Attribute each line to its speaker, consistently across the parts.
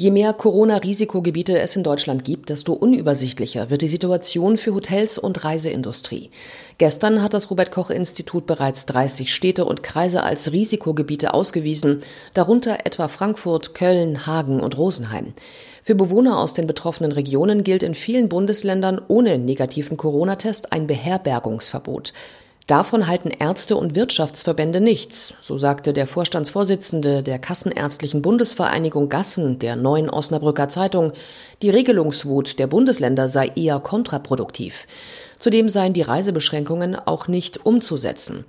Speaker 1: Je mehr Corona-Risikogebiete es in Deutschland gibt, desto unübersichtlicher wird die Situation für Hotels und Reiseindustrie. Gestern hat das Robert Koch Institut bereits 30 Städte und Kreise als Risikogebiete ausgewiesen, darunter etwa Frankfurt, Köln, Hagen und Rosenheim. Für Bewohner aus den betroffenen Regionen gilt in vielen Bundesländern ohne negativen Corona-Test ein Beherbergungsverbot. Davon halten Ärzte und Wirtschaftsverbände nichts, so sagte der Vorstandsvorsitzende der Kassenärztlichen Bundesvereinigung Gassen der neuen Osnabrücker Zeitung, die Regelungswut der Bundesländer sei eher kontraproduktiv. Zudem seien die Reisebeschränkungen auch nicht umzusetzen.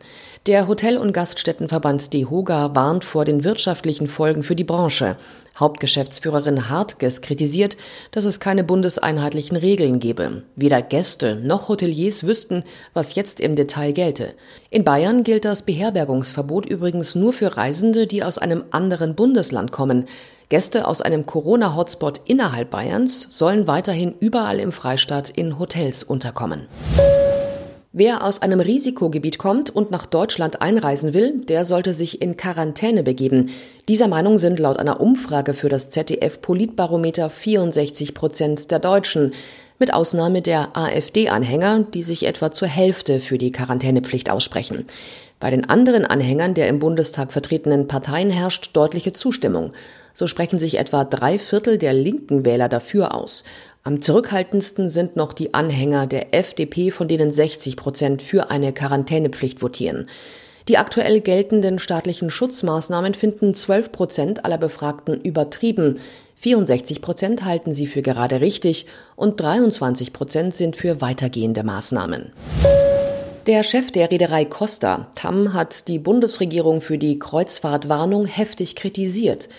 Speaker 1: Der Hotel- und Gaststättenverband DEHOGA warnt vor den wirtschaftlichen Folgen für die Branche. Hauptgeschäftsführerin Hartges kritisiert, dass es keine bundeseinheitlichen Regeln gebe. Weder Gäste noch Hoteliers wüssten, was jetzt im Detail gelte. In Bayern gilt das Beherbergungsverbot übrigens nur für Reisende, die aus einem anderen Bundesland kommen. Gäste aus einem Corona-Hotspot innerhalb Bayerns sollen weiterhin überall im Freistaat in Hotels unterkommen. Wer aus einem Risikogebiet kommt und nach Deutschland einreisen will, der sollte sich in Quarantäne begeben. Dieser Meinung sind laut einer Umfrage für das ZDF Politbarometer 64 Prozent der Deutschen, mit Ausnahme der AfD-Anhänger, die sich etwa zur Hälfte für die Quarantänepflicht aussprechen. Bei den anderen Anhängern der im Bundestag vertretenen Parteien herrscht deutliche Zustimmung. So sprechen sich etwa drei Viertel der linken Wähler dafür aus. Am zurückhaltendsten sind noch die Anhänger der FDP, von denen 60 Prozent für eine Quarantänepflicht votieren. Die aktuell geltenden staatlichen Schutzmaßnahmen finden 12 Prozent aller Befragten übertrieben. 64 Prozent halten sie für gerade richtig und 23 Prozent sind für weitergehende Maßnahmen. Der Chef der Reederei Costa, Tam, hat die Bundesregierung für die Kreuzfahrtwarnung heftig kritisiert.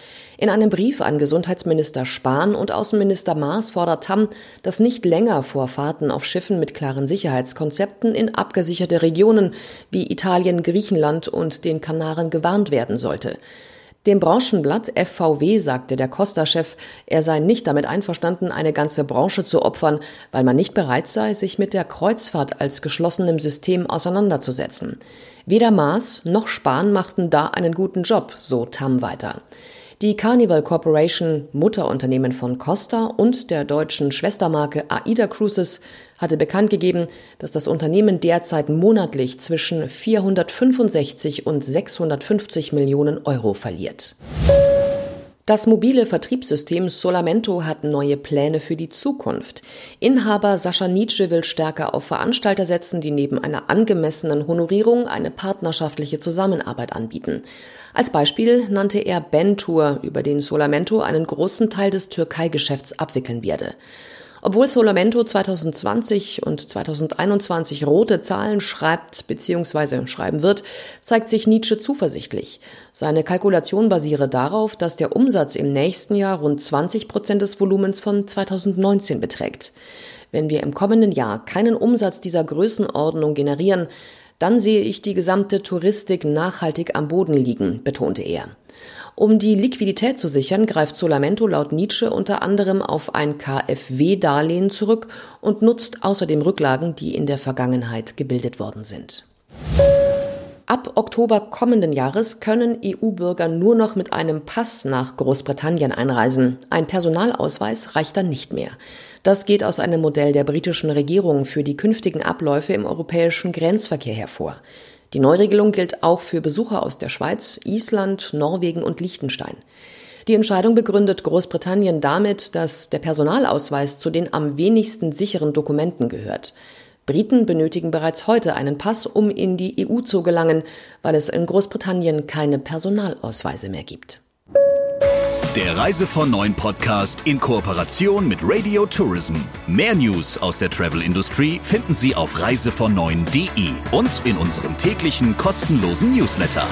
Speaker 1: In einem Brief an Gesundheitsminister Spahn und Außenminister Maas fordert Tam, dass nicht länger vor Fahrten auf Schiffen mit klaren Sicherheitskonzepten in abgesicherte Regionen wie Italien, Griechenland und den Kanaren gewarnt werden sollte. Dem Branchenblatt FVW sagte der Costa-Chef, er sei nicht damit einverstanden, eine ganze Branche zu opfern, weil man nicht bereit sei, sich mit der Kreuzfahrt als geschlossenem System auseinanderzusetzen. Weder Maas noch Spahn machten da einen guten Job, so Tam weiter. Die Carnival Corporation, Mutterunternehmen von Costa und der deutschen Schwestermarke AIDA Cruises, hatte bekannt gegeben, dass das Unternehmen derzeit monatlich zwischen 465 und 650 Millionen Euro verliert. Das mobile Vertriebssystem Solamento hat neue Pläne für die Zukunft. Inhaber Sascha Nietzsche will stärker auf Veranstalter setzen, die neben einer angemessenen Honorierung eine partnerschaftliche Zusammenarbeit anbieten. Als Beispiel nannte er Ben Tour, über den Solamento einen großen Teil des Türkei-Geschäfts abwickeln werde. Obwohl Solamento 2020 und 2021 rote Zahlen schreibt bzw. schreiben wird, zeigt sich Nietzsche zuversichtlich. Seine Kalkulation basiere darauf, dass der Umsatz im nächsten Jahr rund 20 Prozent des Volumens von 2019 beträgt. Wenn wir im kommenden Jahr keinen Umsatz dieser Größenordnung generieren, dann sehe ich die gesamte Touristik nachhaltig am Boden liegen, betonte er. Um die Liquidität zu sichern, greift Solamento laut Nietzsche unter anderem auf ein KfW-Darlehen zurück und nutzt außerdem Rücklagen, die in der Vergangenheit gebildet worden sind. Ab Oktober kommenden Jahres können EU-Bürger nur noch mit einem Pass nach Großbritannien einreisen. Ein Personalausweis reicht dann nicht mehr. Das geht aus einem Modell der britischen Regierung für die künftigen Abläufe im europäischen Grenzverkehr hervor. Die Neuregelung gilt auch für Besucher aus der Schweiz, Island, Norwegen und Liechtenstein. Die Entscheidung begründet Großbritannien damit, dass der Personalausweis zu den am wenigsten sicheren Dokumenten gehört. Briten benötigen bereits heute einen Pass, um in die EU zu gelangen, weil es in Großbritannien keine Personalausweise mehr gibt.
Speaker 2: Der Reise von Neuen Podcast in Kooperation mit Radio Tourism. Mehr News aus der Travel Industry finden Sie auf reisevon und in unserem täglichen kostenlosen Newsletter.